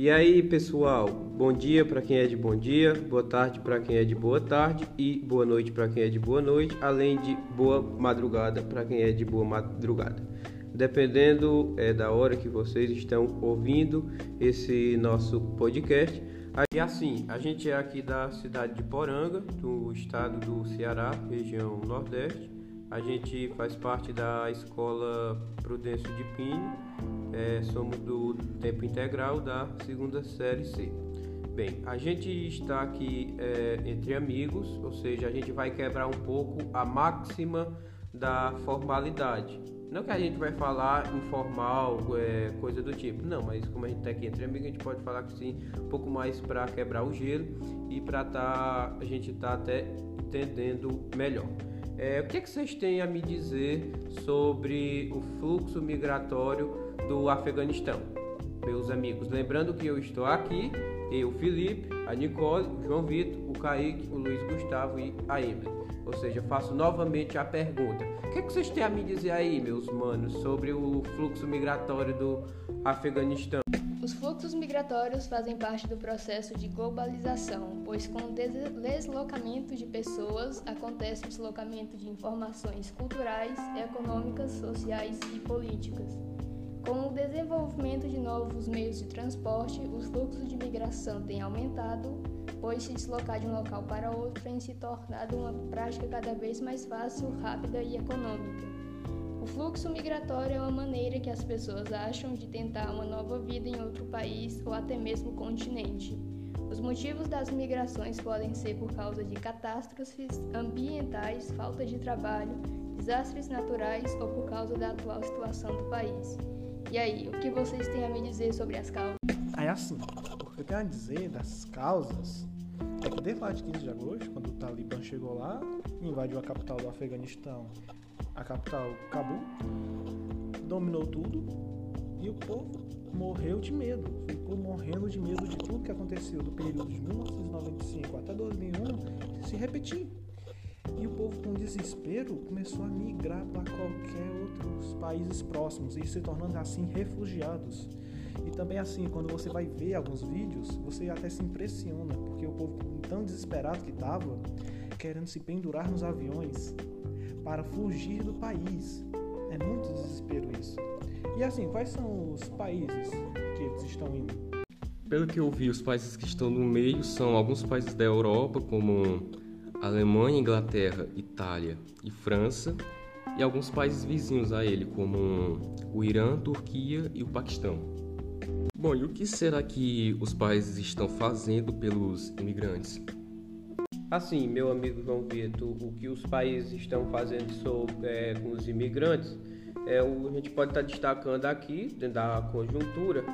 E aí, pessoal, bom dia para quem é de bom dia, boa tarde para quem é de boa tarde e boa noite para quem é de boa noite, além de boa madrugada para quem é de boa madrugada. Dependendo é, da hora que vocês estão ouvindo esse nosso podcast. Aí assim, a gente é aqui da cidade de Poranga, do estado do Ceará, região Nordeste. A gente faz parte da escola Prudêncio de Pinho, é, somos do tempo integral da segunda série C. Bem, a gente está aqui é, entre amigos, ou seja, a gente vai quebrar um pouco a máxima da formalidade. Não que a gente vai falar informal, é, coisa do tipo, não, mas como a gente está aqui entre amigos, a gente pode falar que sim, um pouco mais para quebrar o gelo e para tá, a gente tá até entendendo melhor. É, o que, é que vocês têm a me dizer sobre o fluxo migratório do Afeganistão? Meus amigos, lembrando que eu estou aqui, eu, Felipe, a Nicole, o João Vitor, o Kaique, o Luiz Gustavo e a Emily. Ou seja, faço novamente a pergunta: o que, é que vocês têm a me dizer aí, meus manos, sobre o fluxo migratório do Afeganistão? Os fluxos migratórios fazem parte do processo de globalização, pois com o deslocamento de pessoas acontece o deslocamento de informações culturais, econômicas, sociais e políticas. Com o desenvolvimento de novos meios de transporte, os fluxos de migração têm aumentado, pois se deslocar de um local para outro tem se tornado uma prática cada vez mais fácil, rápida e econômica. O fluxo migratório é uma maneira que as pessoas acham de tentar uma nova vida em outro país ou até mesmo continente. Os motivos das migrações podem ser por causa de catástrofes ambientais, falta de trabalho, desastres naturais ou por causa da atual situação do país. E aí, o que vocês têm a me dizer sobre as causas? Aí assim, o que eu tenho a dizer das causas é que desde lá de 15 de agosto, quando o Talibã chegou lá invadiu a capital do Afeganistão a capital Cabul, dominou tudo e o povo morreu de medo, ficou morrendo de medo de tudo que aconteceu do período de 1995 até 2001 se repetir. E o povo, com desespero, começou a migrar para qualquer outros países próximos e se tornando assim refugiados. E também assim, quando você vai ver alguns vídeos, você até se impressiona, porque o povo tão desesperado que estava, querendo se pendurar nos aviões, para fugir do país. É muito desespero isso. E assim, quais são os países que eles estão indo? Pelo que eu vi, os países que estão no meio são alguns países da Europa, como Alemanha, Inglaterra, Itália e França, e alguns países vizinhos a ele, como o Irã, Turquia e o Paquistão. Bom, e o que será que os países estão fazendo pelos imigrantes? Assim, meu amigo João Vitor, o que os países estão fazendo sobre, é, com os imigrantes, é, o, a gente pode estar destacando aqui, dentro da conjuntura,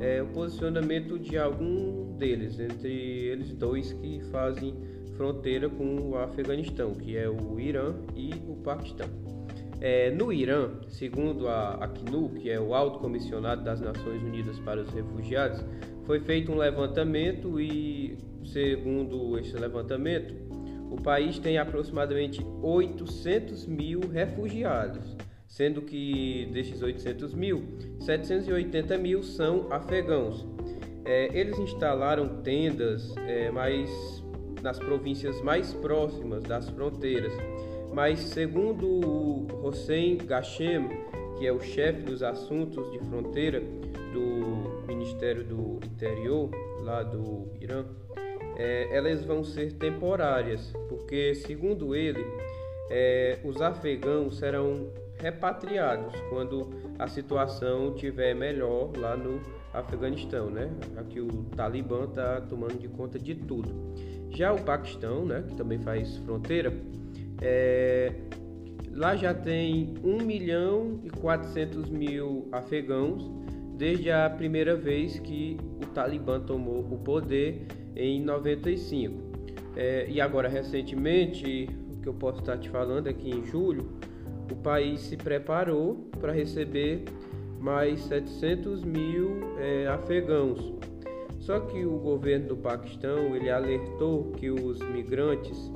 é, o posicionamento de algum deles, entre eles dois que fazem fronteira com o Afeganistão, que é o Irã e o Paquistão. É, no Irã, segundo a Acnu, que é o Alto Comissionado das Nações Unidas para os Refugiados, foi feito um levantamento e, segundo esse levantamento, o país tem aproximadamente 800 mil refugiados, sendo que destes 800 mil, 780 mil são afegãos. É, eles instalaram tendas é, mais nas províncias mais próximas das fronteiras, mas segundo o Hossein Gashem, que é o chefe dos assuntos de fronteira, do Ministério do Interior, lá do Irã, é, elas vão ser temporárias, porque, segundo ele, é, os afegãos serão repatriados quando a situação tiver melhor lá no Afeganistão, né? Aqui o Talibã está tomando de conta de tudo. Já o Paquistão, né, que também faz fronteira, é, lá já tem 1 milhão e 400 mil afegãos desde a primeira vez que o Talibã tomou o poder em 95. É, e agora, recentemente, o que eu posso estar te falando é que em julho o país se preparou para receber mais 700 mil é, afegãos. Só que o governo do Paquistão ele alertou que os migrantes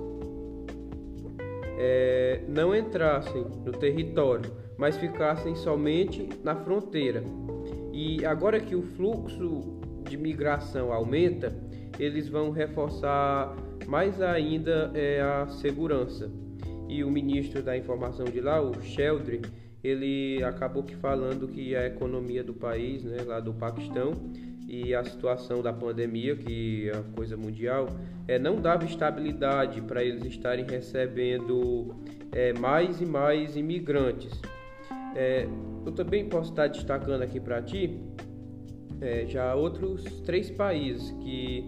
é, não entrassem no território, mas ficassem somente na fronteira. E agora que o fluxo de migração aumenta, eles vão reforçar mais ainda é, a segurança. E o ministro da informação de lá, o Sheldry, ele acabou que falando que a economia do país, né, lá do Paquistão, e a situação da pandemia, que é a coisa mundial, é, não dava estabilidade para eles estarem recebendo é, mais e mais imigrantes. É, eu também posso estar destacando aqui para ti é, já outros três países que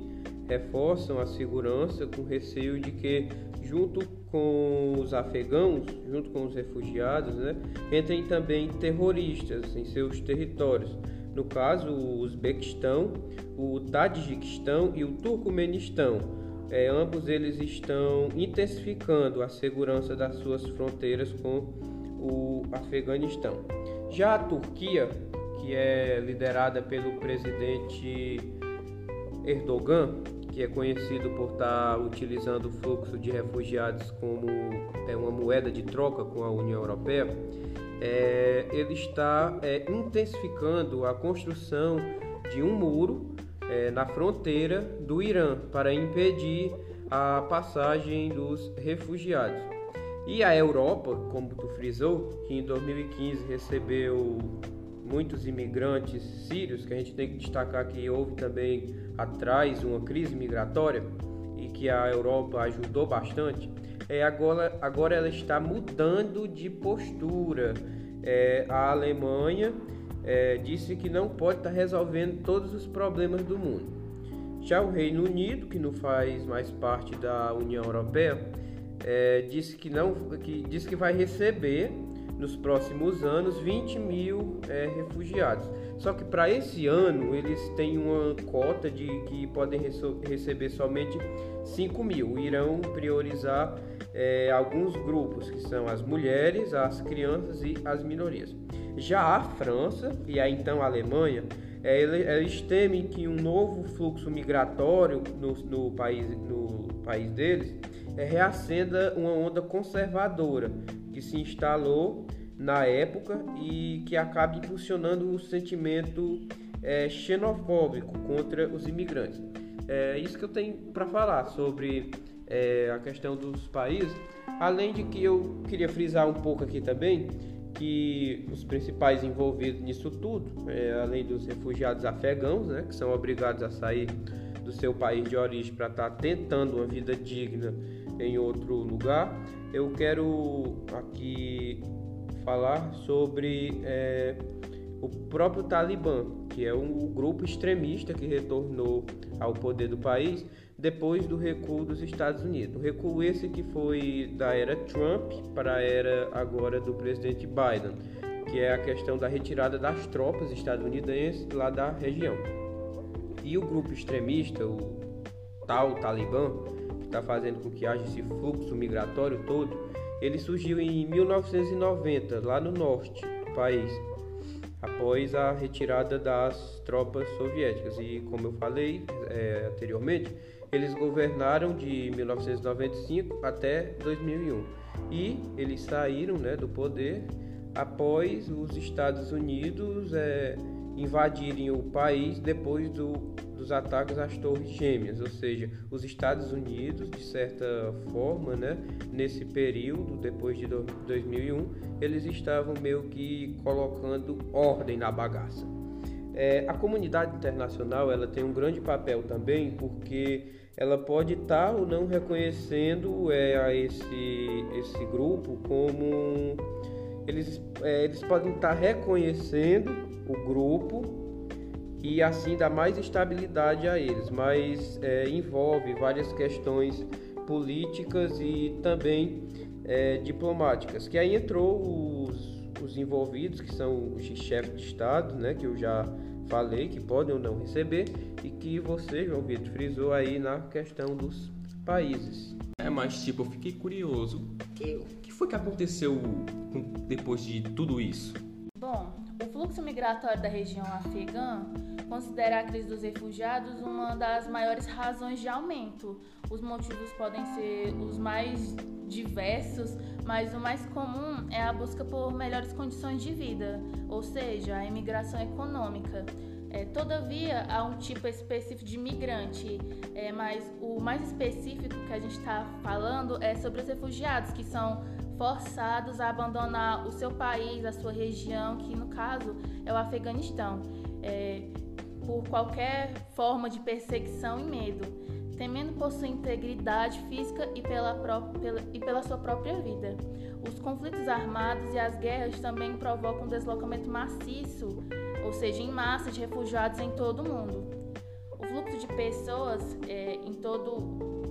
reforçam a segurança com receio de que, junto com os afegãos, junto com os refugiados, né, entrem também terroristas em seus territórios no caso o Uzbequistão, o Tadjiquistão e o Turcomenistão. É, ambos eles estão intensificando a segurança das suas fronteiras com o Afeganistão. Já a Turquia, que é liderada pelo presidente Erdogan, que é conhecido por estar utilizando o fluxo de refugiados como é, uma moeda de troca com a União Europeia, é, ele está é, intensificando a construção de um muro é, na fronteira do Irã para impedir a passagem dos refugiados. E a Europa, como tu frisou, que em 2015 recebeu muitos imigrantes sírios, que a gente tem que destacar que houve também atrás uma crise migratória e que a Europa ajudou bastante é, agora, agora ela está mudando de postura. É, a Alemanha é, disse que não pode estar resolvendo todos os problemas do mundo. Já o Reino Unido, que não faz mais parte da União Europeia, é, disse que não, que disse que vai receber nos próximos anos 20 mil é, refugiados. Só que para esse ano eles têm uma cota de que podem receber somente 5 mil. Irão priorizar é, alguns grupos, que são as mulheres, as crianças e as minorias. Já a França e a então a Alemanha, é, eles temem que um novo fluxo migratório no, no, país, no país deles é, reacenda uma onda conservadora que se instalou na época e que acabe impulsionando o sentimento é, xenofóbico contra os imigrantes. É isso que eu tenho para falar sobre é, a questão dos países. Além de que eu queria frisar um pouco aqui também que os principais envolvidos nisso tudo, é, além dos refugiados afegãos, né, que são obrigados a sair do seu país de origem para estar tá tentando uma vida digna em outro lugar, eu quero aqui falar sobre é, o próprio Talibã, que é um grupo extremista que retornou ao poder do país depois do recuo dos Estados Unidos. O recuo esse que foi da era Trump para a era agora do presidente Biden, que é a questão da retirada das tropas estadunidenses lá da região. E o grupo extremista, o tal Talibã, que está fazendo com que haja esse fluxo migratório todo, ele surgiu em 1990, lá no norte do país, após a retirada das tropas soviéticas. E como eu falei é, anteriormente, eles governaram de 1995 até 2001 e eles saíram né, do poder após os Estados Unidos é, invadirem o país depois do, dos ataques às Torres Gêmeas, ou seja, os Estados Unidos, de certa forma, né, nesse período, depois de 2001, eles estavam meio que colocando ordem na bagaça. É, a comunidade internacional ela tem um grande papel também porque ela pode estar tá ou não reconhecendo é, a esse, esse grupo como eles, é, eles podem estar tá reconhecendo o grupo e assim dar mais estabilidade a eles, mas é, envolve várias questões políticas e também é, diplomáticas, que aí entrou os, os envolvidos, que são os chefes de Estado, né, que eu já falei que podem ou não receber e que você, João Vitor, frisou aí na questão dos países. É, mas tipo, eu fiquei curioso. O que, que foi que aconteceu depois de tudo isso? Bom, o fluxo migratório da região afegã considera a crise dos refugiados uma das maiores razões de aumento. Os motivos podem ser os mais diversos, mas o mais comum é a busca por melhores condições de vida, ou seja, a imigração econômica. É, todavia, há um tipo específico de migrante, é, mas o mais específico que a gente está falando é sobre os refugiados, que são forçados a abandonar o seu país, a sua região, que no caso é o Afeganistão, é, por qualquer forma de perseguição e medo, temendo por sua integridade física e pela, pela, e pela sua própria vida. Os conflitos armados e as guerras também provocam um deslocamento maciço ou seja, em massa de refugiados em todo o mundo. O fluxo de pessoas é, em toda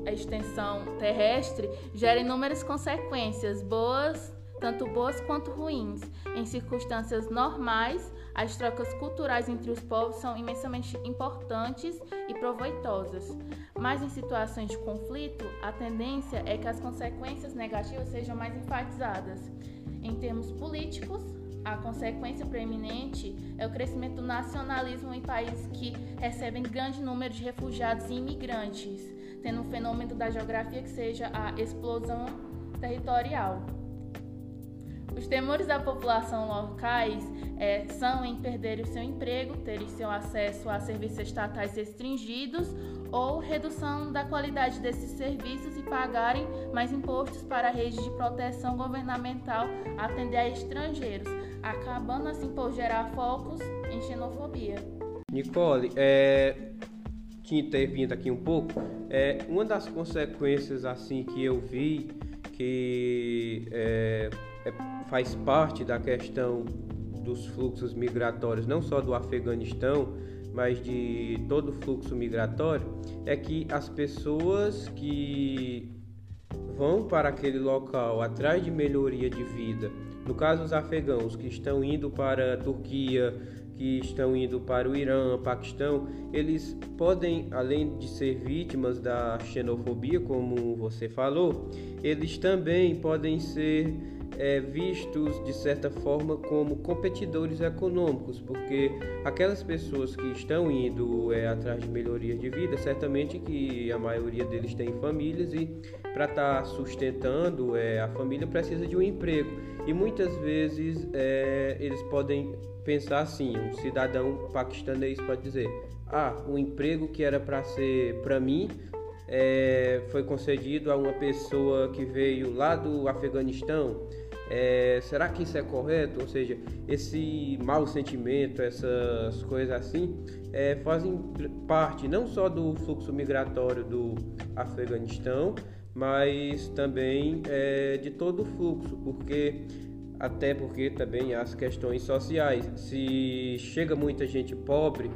a extensão terrestre gera inúmeras consequências, boas, tanto boas quanto ruins. Em circunstâncias normais, as trocas culturais entre os povos são imensamente importantes e proveitosas. Mas em situações de conflito, a tendência é que as consequências negativas sejam mais enfatizadas. Em termos políticos, a consequência preeminente é o crescimento do nacionalismo em países que recebem grande número de refugiados e imigrantes, tendo um fenômeno da geografia que seja a explosão territorial. Os temores da população locais é, são em perder o seu emprego, terem seu acesso a serviços estatais restringidos ou redução da qualidade desses serviços e pagarem mais impostos para a rede de proteção governamental atender a estrangeiros, acabando assim por gerar focos em xenofobia. Nicole, é, te intervindo aqui um pouco, é, uma das consequências assim que eu vi que é, é, faz parte da questão dos fluxos migratórios, não só do Afeganistão, mas de todo o fluxo migratório, é que as pessoas que vão para aquele local atrás de melhoria de vida, no caso os afegãos que estão indo para a Turquia, que estão indo para o Irã, Paquistão, eles podem, além de ser vítimas da xenofobia, como você falou, eles também podem ser é, vistos de certa forma como competidores econômicos, porque aquelas pessoas que estão indo é, atrás de melhorias de vida, certamente que a maioria deles tem famílias e para estar tá sustentando é, a família precisa de um emprego. E muitas vezes é, eles podem pensar assim, um cidadão paquistanês pode dizer, ah, o emprego que era para ser para mim é, foi concedido a uma pessoa que veio lá do Afeganistão é, será que isso é correto? Ou seja, esse mau sentimento, essas coisas assim, é, fazem parte não só do fluxo migratório do Afeganistão, mas também é, de todo o fluxo, porque até porque também as questões sociais. Se chega muita gente pobre,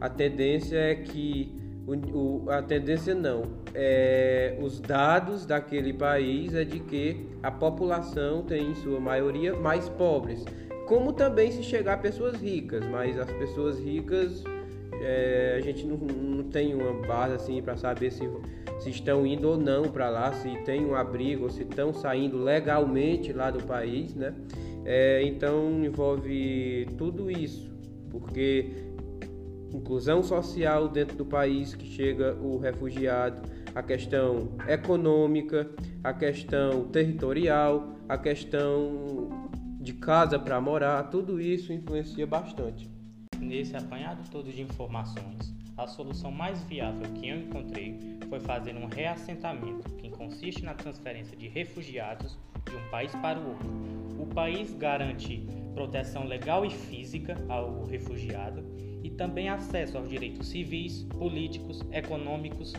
a tendência é que o, o, a tendência não. É, os dados daquele país é de que a população tem, em sua maioria, mais pobres. Como também se chegar a pessoas ricas, mas as pessoas ricas é, a gente não, não, tem uma base assim para saber se, se estão indo ou não para lá, se tem um abrigo, ou se estão saindo legalmente lá do país, né? É, então envolve tudo isso, porque inclusão social dentro do país que chega o refugiado, a questão econômica, a questão territorial, a questão de casa para morar, tudo isso influencia bastante. Nesse apanhado todo de informações, a solução mais viável que eu encontrei foi fazer um reassentamento, que consiste na transferência de refugiados de um país para o outro. O país garante proteção legal e física ao refugiado e também acesso aos direitos civis, políticos, econômicos,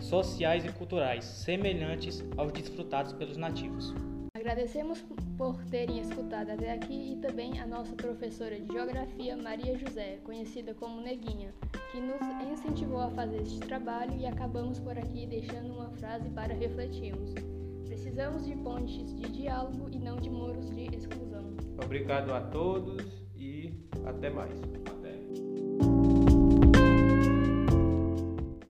sociais e culturais semelhantes aos desfrutados pelos nativos. Agradecemos por terem escutado até aqui e também a nossa professora de Geografia, Maria José, conhecida como Neguinha, que nos incentivou a fazer este trabalho e acabamos por aqui deixando uma frase para refletirmos. Precisamos de pontes de diálogo e não de muros de exclusão. Obrigado a todos e até mais.